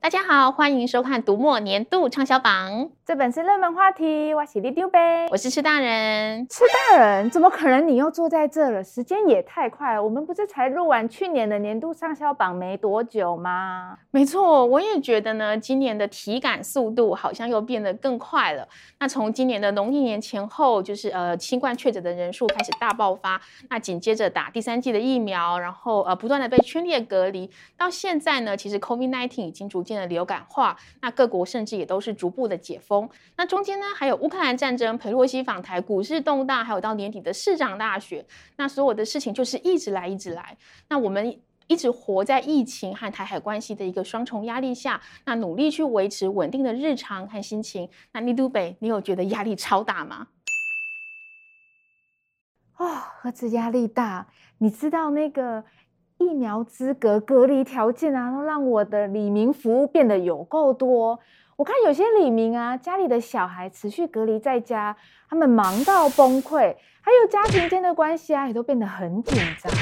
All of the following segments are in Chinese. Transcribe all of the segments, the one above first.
大家好，欢迎收看《读墨年度畅销榜》。这本是热门话题，我是里长伯，我是吃大人。吃大人，怎么可能？你又坐在这了？时间也太快了。我们不是才录完去年的年度畅销榜没多久吗？没错，我也觉得呢，今年的体感速度好像又变得更快了。那从今年的农历年前后，就是呃，新冠确诊的人数开始大爆发，那紧接着打第三季的疫苗，然后呃，不断的被圈列隔离，到现在呢，其实 COVID-19 已经逐渐的流感化，那各国甚至也都是逐步的解封。那中间呢，还有乌克兰战争、佩洛西访台、股市动荡，还有到年底的市长大选，那所有的事情就是一直来，一直来。那我们一直活在疫情和台海关系的一个双重压力下，那努力去维持稳定的日常和心情。那里长伯，你有觉得压力超大吗？哦，何止压力大？你知道那个？疫苗资格、隔离条件啊，都让我的里民服务变得有够多。我看有些里民啊，家里的小孩持续隔离在家，他们忙到崩溃，还有家庭间的关系啊，也都变得很紧张。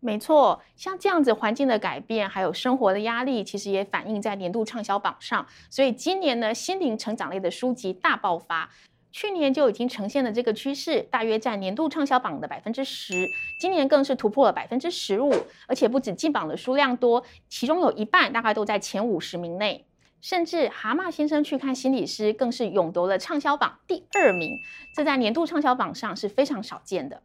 没错，像这样子环境的改变，还有生活的压力，其实也反映在年度畅销榜上。所以今年呢，心灵成长类的书籍大爆发。去年就已经呈现了这个趋势，大约占年度畅销榜的百分之十，今年更是突破了百分之十五，而且不止进榜的数量多，其中有一半大概都在前五十名内，甚至蛤蟆先生去看心理师更是勇夺了畅销榜第二名，这在年度畅销榜上是非常少见的。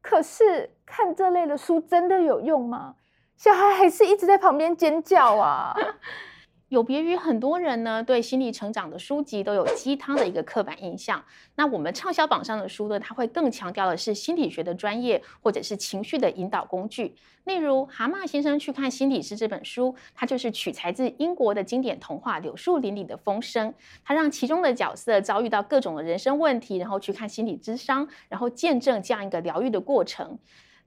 可是看这类的书真的有用吗？小孩还是一直在旁边尖叫啊！有别于很多人呢，对心理成长的书籍都有鸡汤的一个刻板印象。那我们畅销榜上的书呢，它会更强调的是心理学的专业，或者是情绪的引导工具。例如《蛤蟆先生去看心理师》这本书，它就是取材自英国的经典童话《柳树林里的风声》，它让其中的角色遭遇到各种的人生问题，然后去看心理咨商，然后见证这样一个疗愈的过程。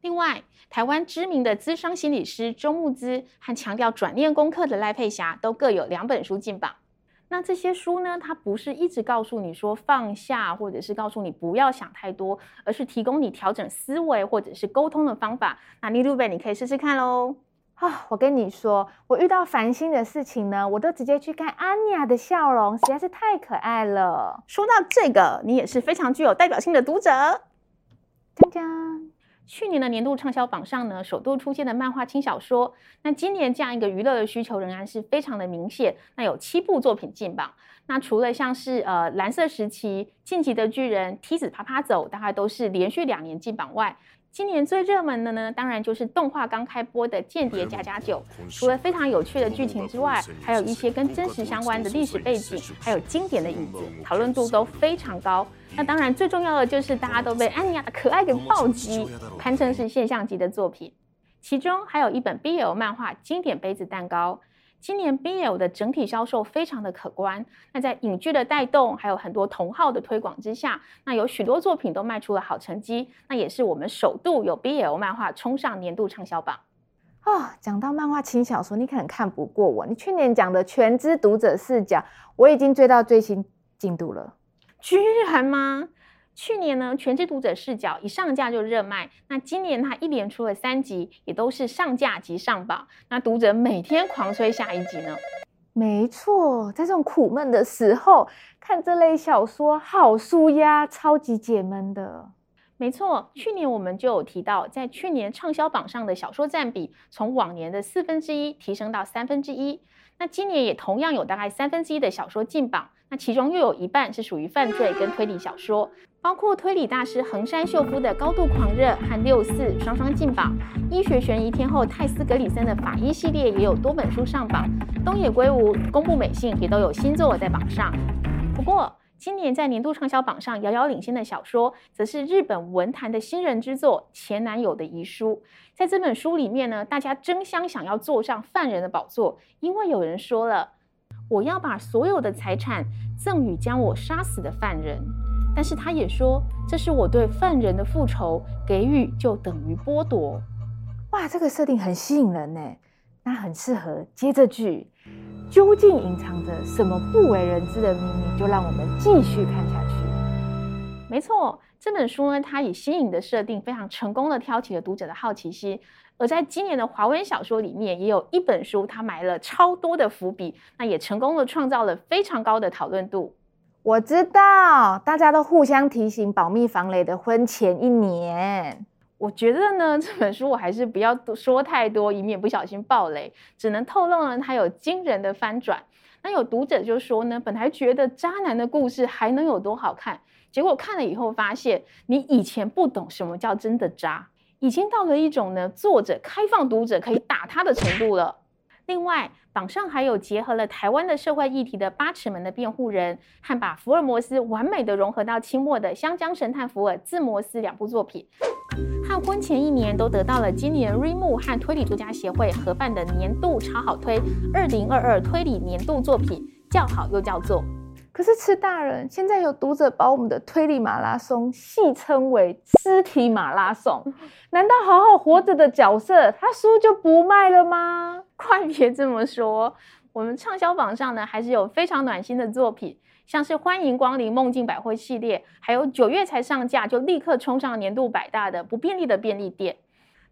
另外，台湾知名的咨商心理师周慕姿和强调转念功课的赖佩霞都各有两本书进榜。那这些书呢，它不是一直告诉你说放下，或者是告诉你不要想太多，而是提供你调整思维或者是沟通的方法。那里长伯，你可以试试看喽。啊，我跟你说，我遇到烦心的事情呢，我都直接去看安雅的笑容，实在是太可爱了。说到这个，你也是非常具有代表性的读者。锵锵。去年的年度畅销榜上呢，首度出现的漫画轻小说。那今年这样一个娱乐的需求仍然是非常的明显。那有七部作品进榜。那除了像是呃蓝色时期、晋级的巨人、梯子爬爬走，大概都是连续两年进榜外。今年最热门的呢，当然就是动画刚开播的《间谍家家酒》。除了非常有趣的剧情之外，还有一些跟真实相关的历史背景，还有经典的影子，讨论度都非常高。那当然最重要的就是大家都被安妮亚的可爱给暴击，堪称是现象级的作品。其中还有一本 BL 漫画《经典杯子蛋糕》。今年 BL 的整体销售非常的可观，那在影剧的带动，还有很多同号的推广之下，那有许多作品都卖出了好成绩，那也是我们首度有 BL 漫画冲上年度畅销榜。哦，讲到漫画轻小说，你可能看不过我，你去年讲的《全知读者视角》，我已经追到最新进度了，居然吗？去年呢，全职读者视角一上架就热卖。那今年它一连出了三集，也都是上架即上榜。那读者每天狂催下一集呢。没错，在这种苦闷的时候，看这类小说好舒压，超级解闷的。没错，去年我们就有提到，在去年畅销榜上的小说占比，从往年的四分之一提升到三分之一。那今年也同样有大概三分之一的小说进榜，那其中又有一半是属于犯罪跟推理小说。包括推理大师横山秀夫的《高度狂热》和六四双双进榜，医学悬疑天后泰斯·格里森的法医系列也有多本书上榜，东野圭吾、宫部美幸也都有新作在榜上。不过，今年在年度畅销榜上遥遥领先的小说，则是日本文坛的新人之作《前男友的遗书》。在这本书里面呢，大家争相想要坐上犯人的宝座，因为有人说了：“我要把所有的财产赠与将我杀死的犯人。”但是他也说，这是我对犯人的复仇，给予就等于剥夺。哇，这个设定很吸引人呢，那很适合接着剧。究竟隐藏着什么不为人知的秘密？就让我们继续看下去。没错，这本书呢，它以新颖的设定，非常成功的挑起了读者的好奇心。而在今年的华文小说里面，也有一本书，它埋了超多的伏笔，那也成功的创造了非常高的讨论度。我知道，大家都互相提醒保密防雷的婚前一年。我觉得呢，这本书我还是不要多说太多，以免不小心爆雷。只能透露呢，它有惊人的翻转。那有读者就说呢，本来觉得渣男的故事还能有多好看，结果看了以后发现，你以前不懂什么叫真的渣，已经到了一种呢，作者开放读者可以打他的程度了。另外，榜上还有结合了台湾的社会议题的《八尺门的辩护人》，和把福尔摩斯完美的融合到清末的《香江神探福尔自摩斯》两部作品，和婚前一年都得到了今年瑞木和推理作家协会合办的年度超好推二零二二推理年度作品，叫好又叫座。可是，吃大人，现在有读者把我们的推理马拉松戏称为“尸体马拉松 ”，难道好好活着的角色，他书就不卖了吗？快别这么说，我们畅销榜上呢，还是有非常暖心的作品，像是《欢迎光临梦境百货》系列，还有九月才上架就立刻冲上年度百大的《不便利的便利店》。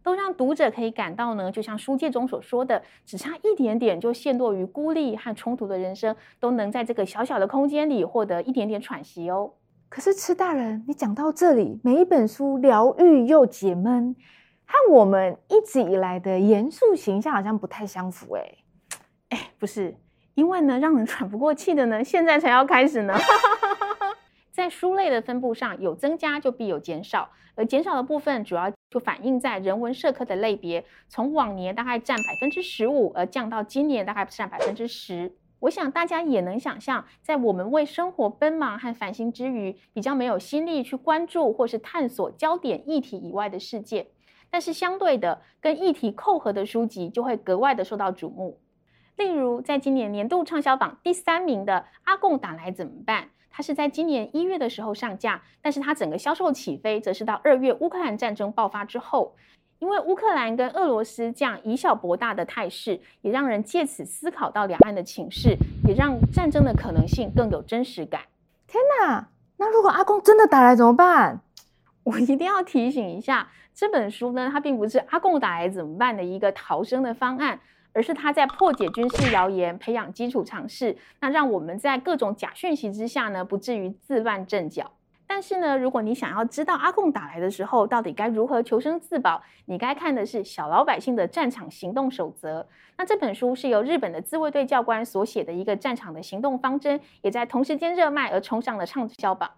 都让读者可以感到呢，就像书界中所说的，只差一点点就陷落于孤立和冲突的人生，都能在这个小小的空间里获得一点点喘息哦。可是，吃大人，你讲到这里，每一本书疗愈又解闷，和我们一直以来的严肃形象好像不太相符哎。哎，不是，因为呢，让人喘不过气的呢，现在才要开始呢。在书类的分布上，有增加就必有减少，而减少的部分主要就反映在人文社科的类别，从往年大概占百分之十五，而降到今年大概占百分之十。我想大家也能想象，在我们为生活奔忙和烦心之余，比较没有心力去关注或是探索焦点议题以外的世界。但是相对的，跟议题扣合的书籍就会格外的受到瞩目。例如，在今年年度畅销榜第三名的《阿共打来怎么办》。它是在今年一月的时候上架，但是它整个销售起飞，则是到二月乌克兰战争爆发之后，因为乌克兰跟俄罗斯这样以小博大的态势，也让人借此思考到两岸的情势，也让战争的可能性更有真实感。天哪，那如果阿共真的打来怎么办？我一定要提醒一下，这本书呢，它并不是阿共打来怎么办的一个逃生的方案。而是他在破解军事谣言，培养基础常识，那让我们在各种假讯息之下呢，不至于自乱阵脚。但是呢，如果你想要知道阿共打来的时候到底该如何求生自保，你该看的是小老百姓的战场行动守则。那这本书是由日本的自卫队教官所写的一个战场的行动方针，也在同时间热卖而冲上了畅销榜。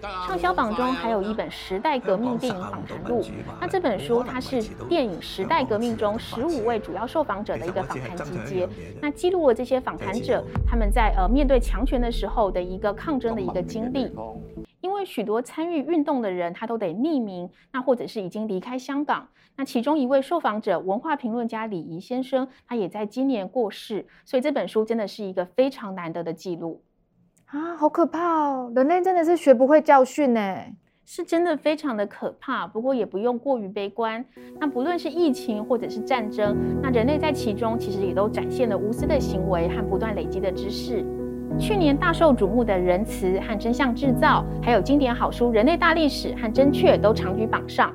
畅销榜中还有一本《时代革命电影访谈录》，那这本书它是电影《时代革命》中十五位主要受访者的一个访谈集结，那记录了这些访谈者他们在呃面对强权的时候的一个抗争的一个经历。因为许多参与运动的人他都得匿名，那或者是已经离开香港。那其中一位受访者文化评论家李怡先生，他也在今年过世，所以这本书真的是一个非常难得的记录。啊，好可怕哦！人类真的是学不会教训呢，是真的非常的可怕。不过也不用过于悲观。那不论是疫情或者是战争，那人类在其中其实也都展现了无私的行为和不断累积的知识。去年大受瞩目的《仁慈》和《真相制造》，还有经典好书《人类大历史》和《真确》都长居榜上，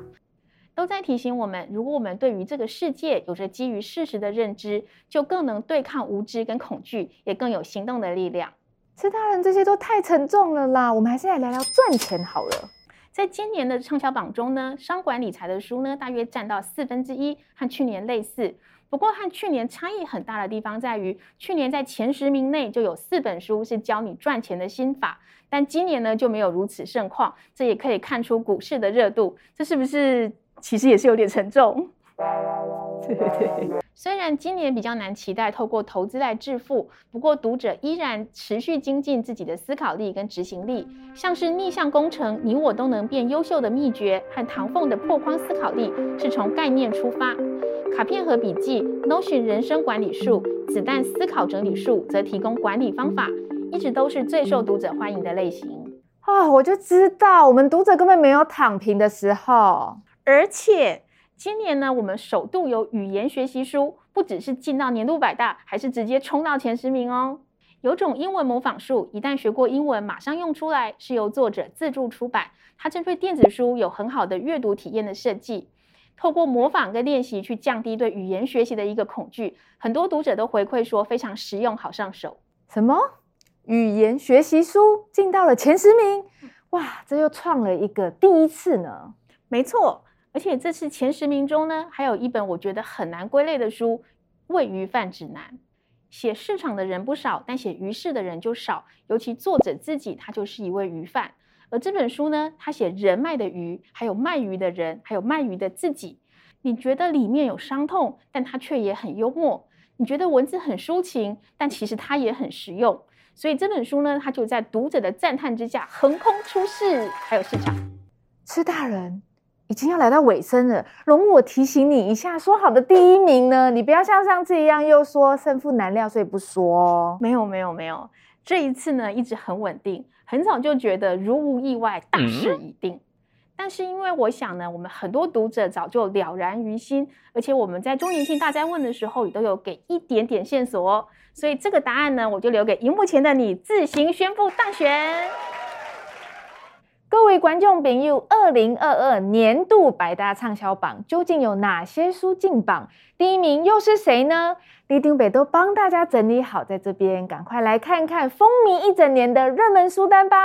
都在提醒我们：如果我们对于这个世界有着基于事实的认知，就更能对抗无知跟恐惧，也更有行动的力量。吃大人这些都太沉重了啦，我们还是来聊聊赚钱好了。在今年的畅销榜中呢，商管理财的书呢，大约占到四分之一，和去年类似。不过和去年差异很大的地方在于，去年在前十名内就有四本书是教你赚钱的心法，但今年呢就没有如此盛况。这也可以看出股市的热度，这是不是其实也是有点沉重？虽然今年比较难期待透过投资来致富，不过读者依然持续精进自己的思考力跟执行力，像是逆向工程，你我都能变优秀的秘诀和唐凤的破框思考力是从概念出发，卡片和笔记，Notion 人生管理术，子弹思考整理术则提供管理方法，一直都是最受读者欢迎的类型。啊、哦，我就知道我们读者根本没有躺平的时候，而且。今年呢，我们首度有语言学习书，不只是进到年度百大，还是直接冲到前十名哦。有种英文模仿术，一旦学过英文，马上用出来，是由作者自助出版。它针对电子书有很好的阅读体验的设计，透过模仿跟练习去降低对语言学习的一个恐惧。很多读者都回馈说非常实用，好上手。什么语言学习书进到了前十名？哇，这又创了一个第一次呢！没错，而且这次前十名中呢，还有一本我觉得很难归类的书，《喂鱼饭指南》。写市场的人不少，但写鱼市的人就少。尤其作者自己，他就是一位鱼贩。而这本书呢，他写人卖的鱼，还有卖鱼的人，还有卖鱼的自己。你觉得里面有伤痛，但他却也很幽默。你觉得文字很抒情，但其实他也很实用。所以这本书呢，他就在读者的赞叹之下横空出世，还有市场。吃大人。已经要来到尾声了，容我提醒你一下，说好的第一名呢？你不要像上次一样又说胜负难料，所以不说哦。没有没有没有，这一次呢一直很稳定，很早就觉得如无意外大势已定。但是因为我想呢，我们很多读者早就了然于心，而且我们在周年庆大哉问的时候也都有给一点点线索哦，所以这个答案呢，我就留给荧幕前的你自行宣布当选。各位观众朋友，二零二二年度百大畅销榜究竟有哪些书进榜？第一名又是谁呢？李丁北都帮大家整理好，在这边赶快来看看风靡一整年的热门书单吧。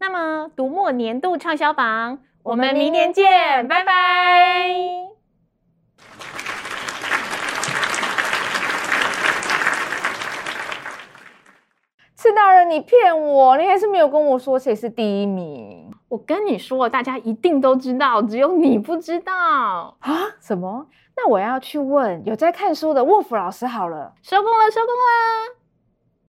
那么，读墨年度畅销榜，我们明年见，拜拜。是大人，你骗我，你还是没有跟我说谁是第一名。我跟你说，大家一定都知道，只有你不知道啊？什么？那我要去问有在看书的沃夫老师好了。收工了，收工了。